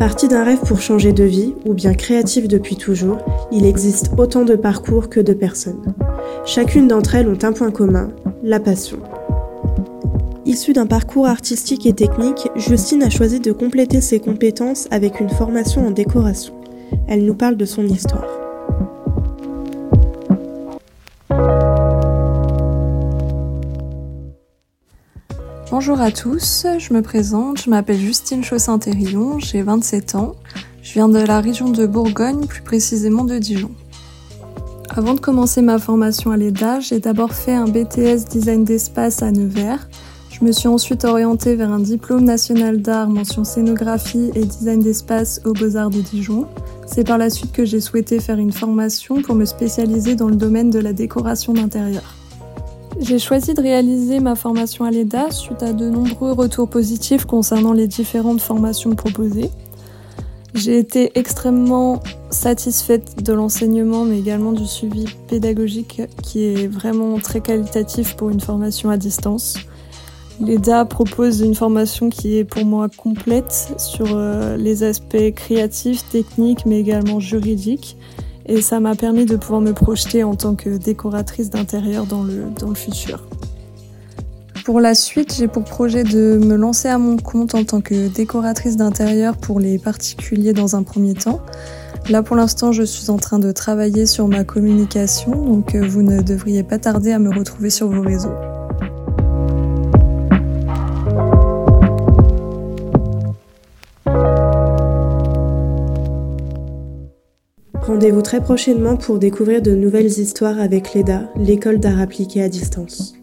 Parti d'un rêve pour changer de vie, ou bien créatif depuis toujours, il existe autant de parcours que de personnes. Chacune d'entre elles ont un point commun, la passion. Issue d'un parcours artistique et technique, Justine a choisi de compléter ses compétences avec une formation en décoration. Elle nous parle de son histoire. Bonjour à tous, je me présente, je m'appelle Justine Chaussin-Terrillon, j'ai 27 ans, je viens de la région de Bourgogne, plus précisément de Dijon. Avant de commencer ma formation à l'EDA, j'ai d'abord fait un BTS design d'espace à Nevers. Je me suis ensuite orientée vers un diplôme national d'art mention scénographie et design d'espace aux Beaux-Arts de Dijon. C'est par la suite que j'ai souhaité faire une formation pour me spécialiser dans le domaine de la décoration d'intérieur. J'ai choisi de réaliser ma formation à l'EDA suite à de nombreux retours positifs concernant les différentes formations proposées. J'ai été extrêmement satisfaite de l'enseignement mais également du suivi pédagogique qui est vraiment très qualitatif pour une formation à distance. L'EDA propose une formation qui est pour moi complète sur euh, les aspects créatifs, techniques mais également juridiques et ça m'a permis de pouvoir me projeter en tant que décoratrice d'intérieur dans le, dans le futur. Pour la suite, j'ai pour projet de me lancer à mon compte en tant que décoratrice d'intérieur pour les particuliers dans un premier temps. Là pour l'instant, je suis en train de travailler sur ma communication, donc euh, vous ne devriez pas tarder à me retrouver sur vos réseaux. Rendez-vous très prochainement pour découvrir de nouvelles histoires avec l'EDA, l'école d'art appliqué à distance.